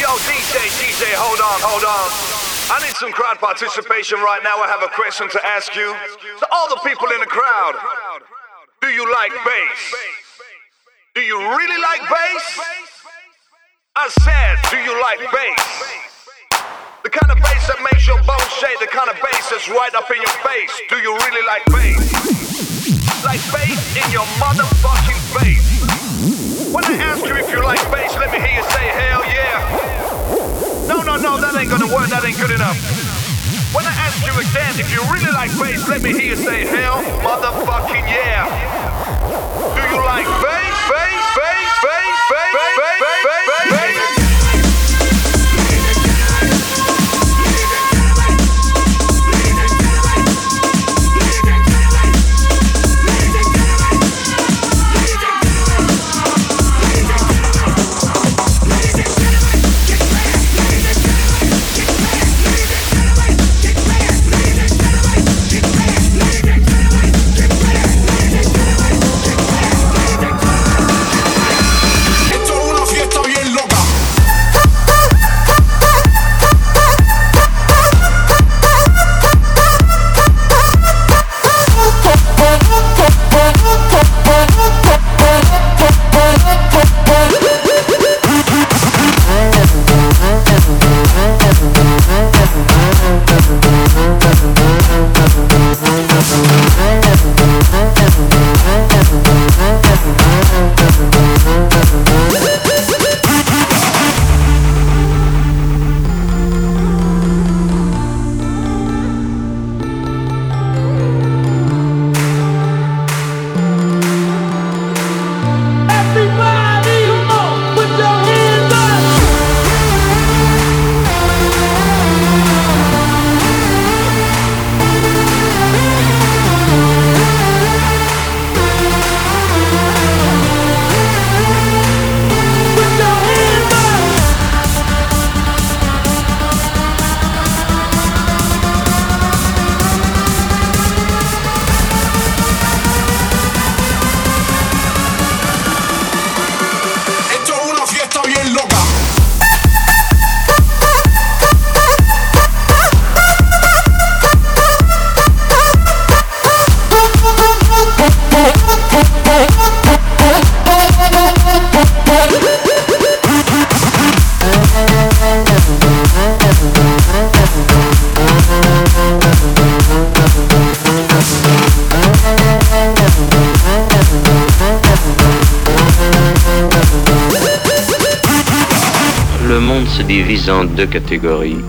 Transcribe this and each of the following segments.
yo, DJ, DJ, hold on, hold on. I need some crowd participation right now. I have a question to ask you. To all the people in the crowd, do you like bass? Do you really like bass? I said, do you like bass? The kind of bass that makes your bones shake, the kind of bass that's right up in your face. Do you really like bass? Like bass in your motherfucking face. When I ask you if you like bass, let me hear you say hell yeah. No, no, no, that ain't gonna work, that ain't good enough. When I ask you again if you really like bass, let me hear you say hell motherfucking yeah. Do you like bass, bass, bass, bass, bass, bass, bass, Catégories.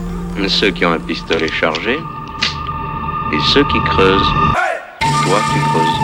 Ceux qui ont un pistolet chargé et ceux qui creusent. Toi, tu creuses.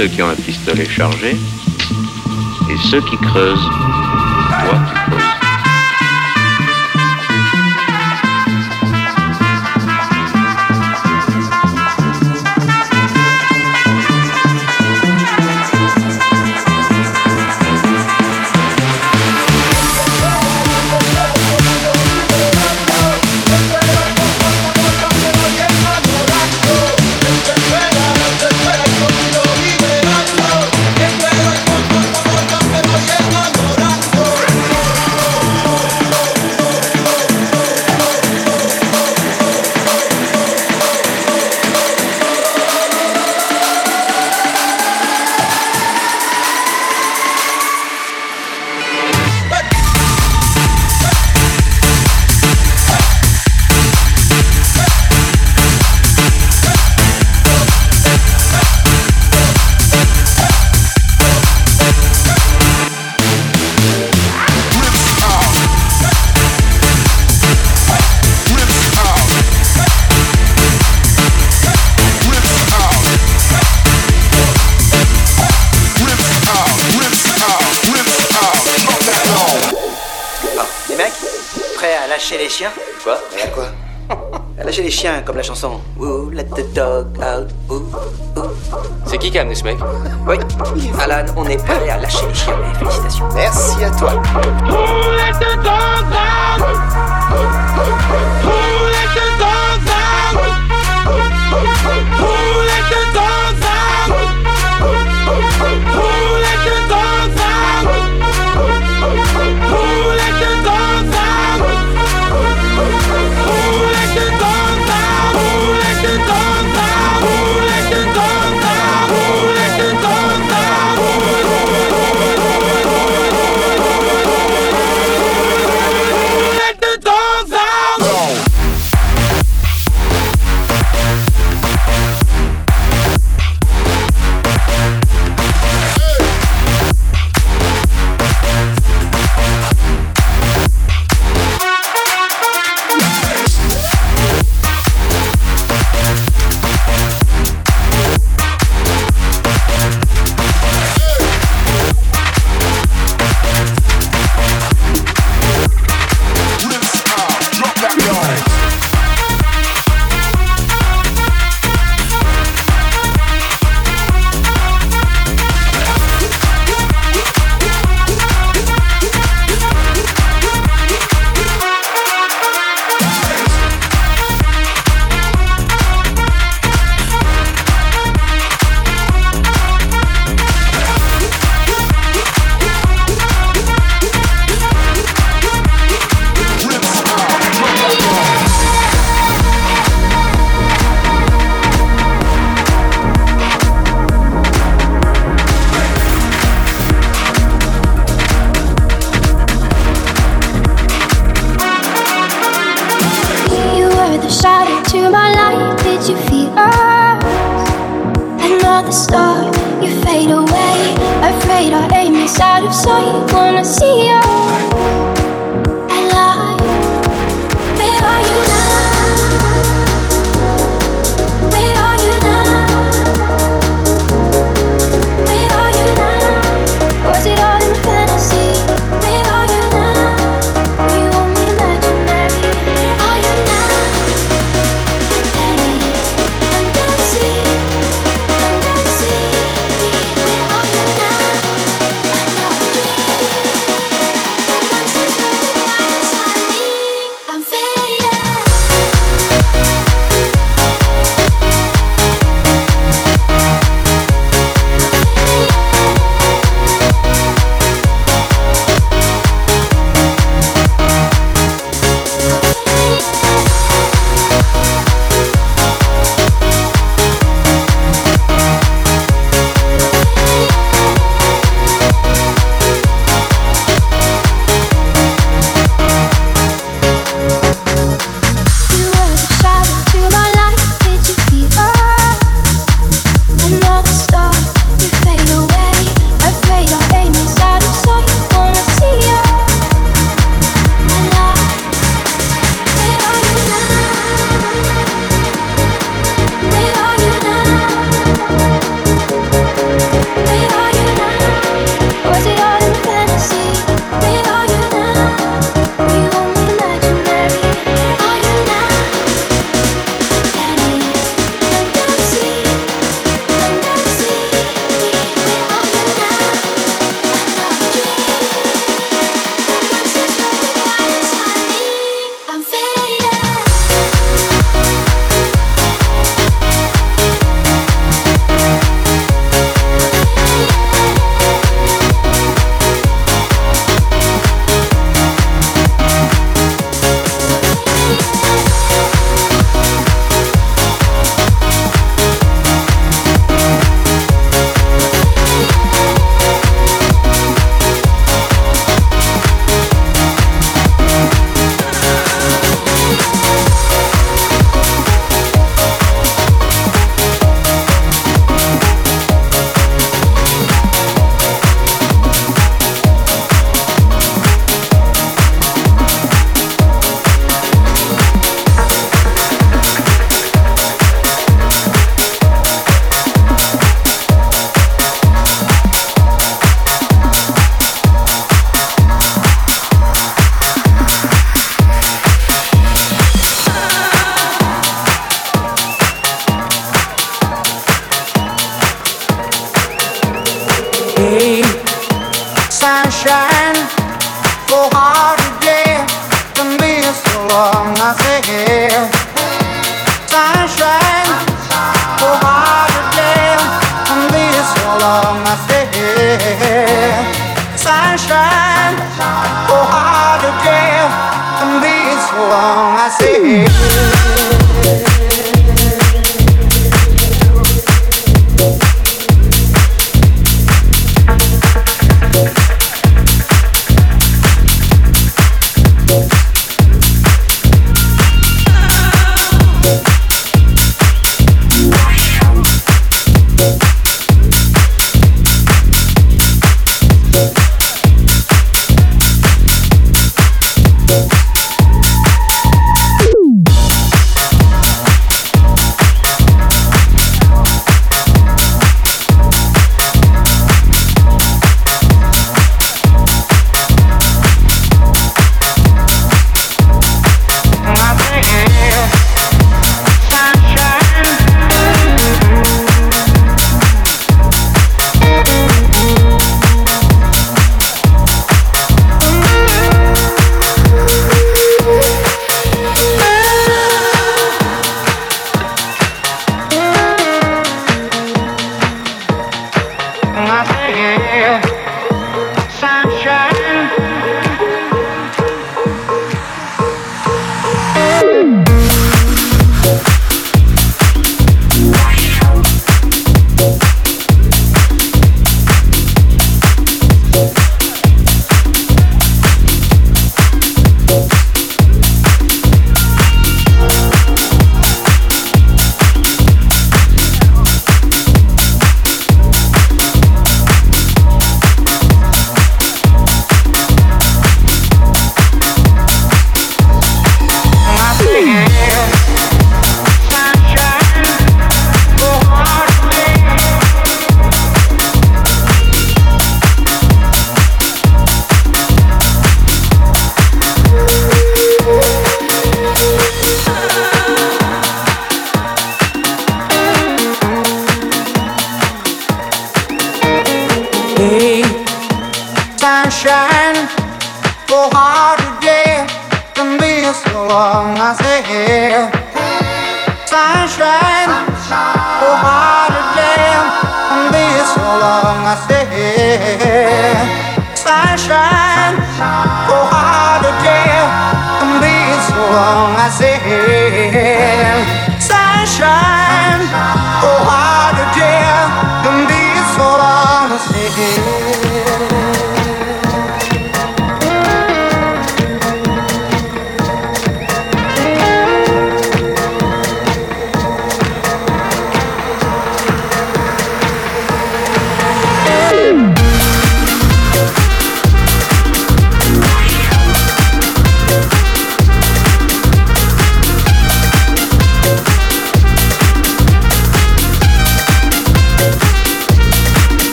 Ceux qui ont un pistolet chargé et ceux qui creusent. Oui, Alan, on est prêt à lâcher les chiens. Félicitations. Merci à toi.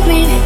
Breathe me.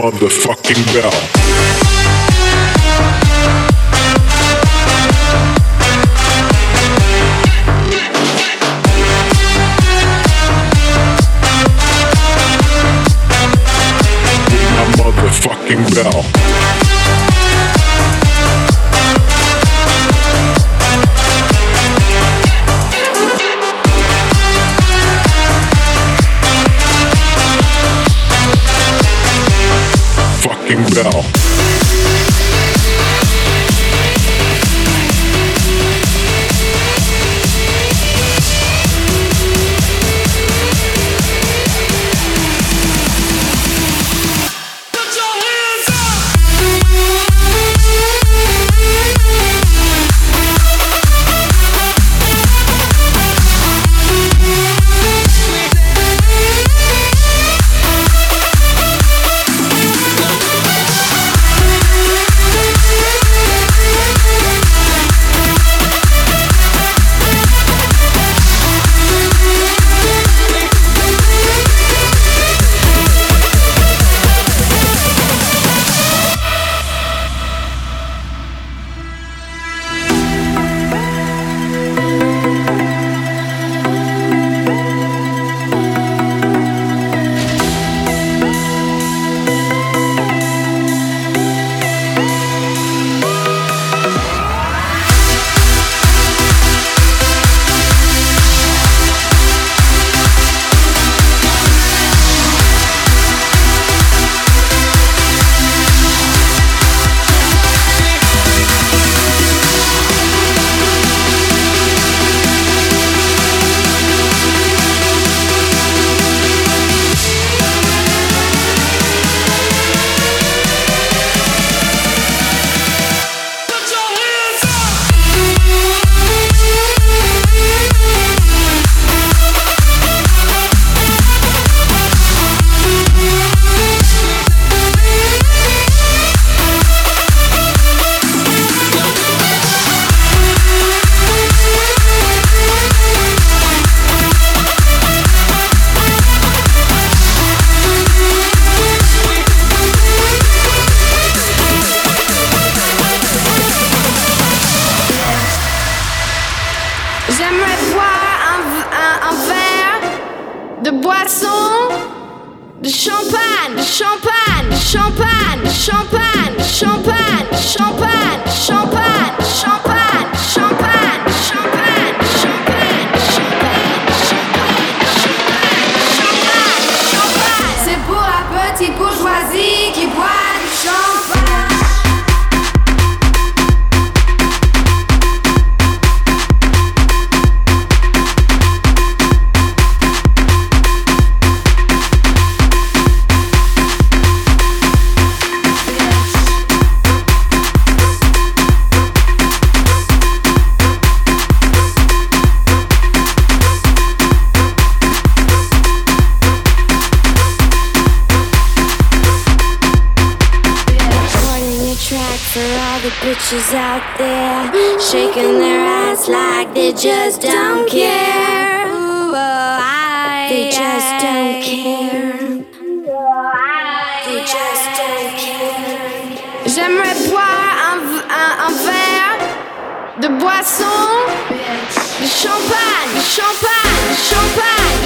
Motherfucking bell. Bell. Bitches out there, shaking their ass like they just don't care. Ooh, oh, I, they just don't care. They just don't care. J'aimerais boire un, un- un verre de boisson, de champagne, de champagne, de champagne,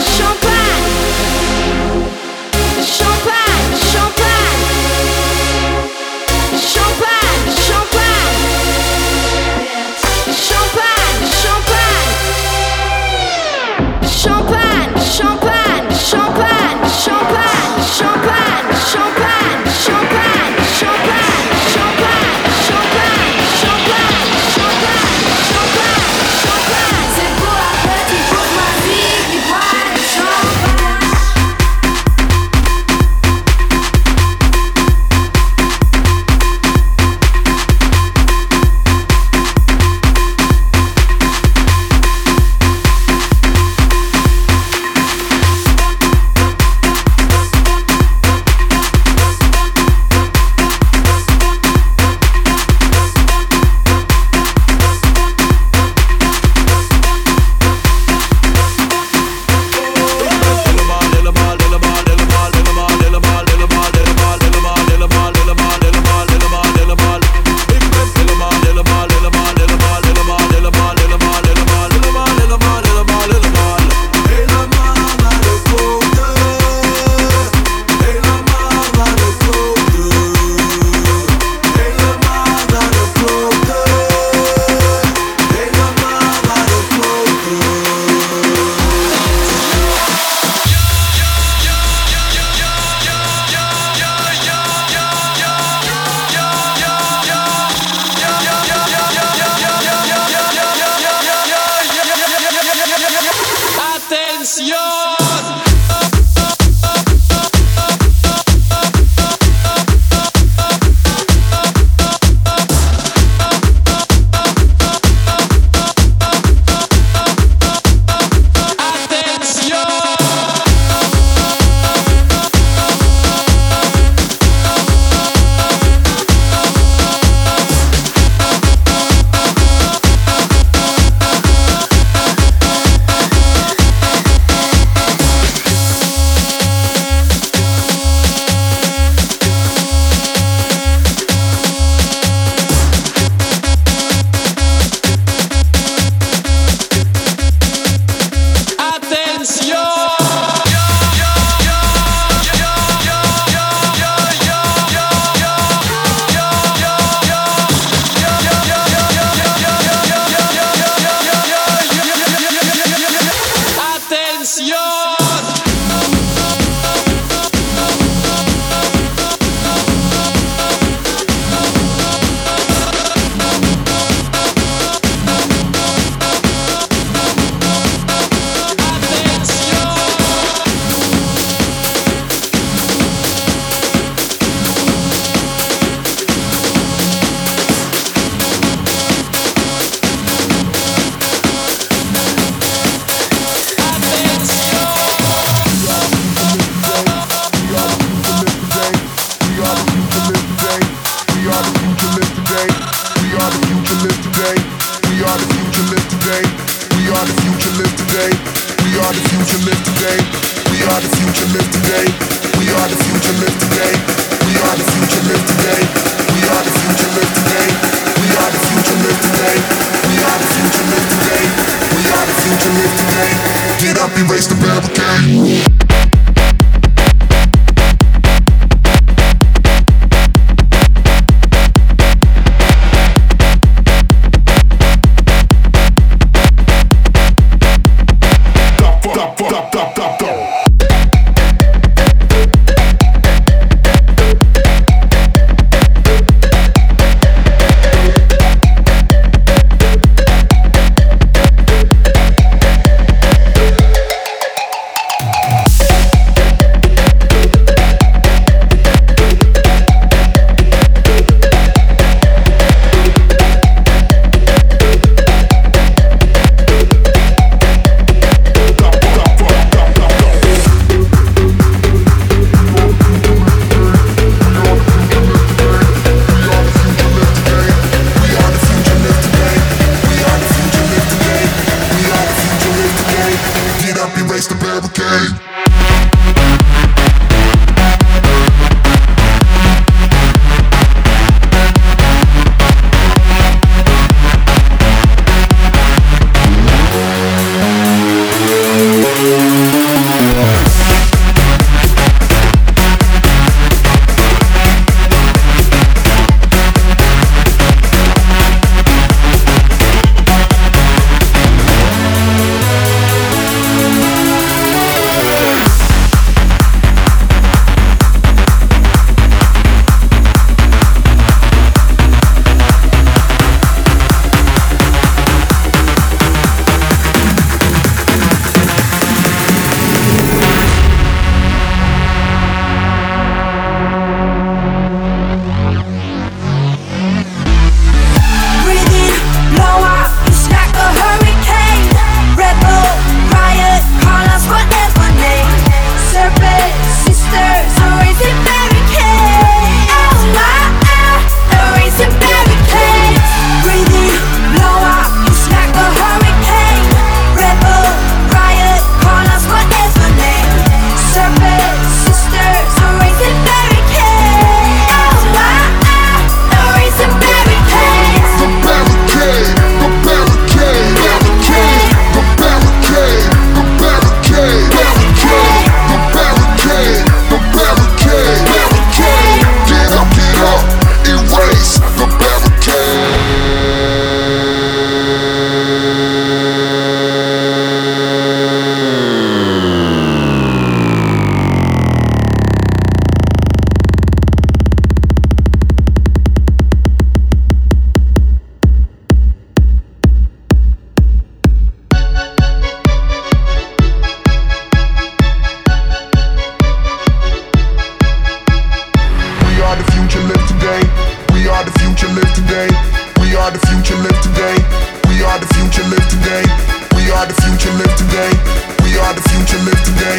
future, live today.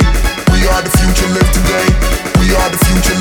We are the future, live today. We are the future.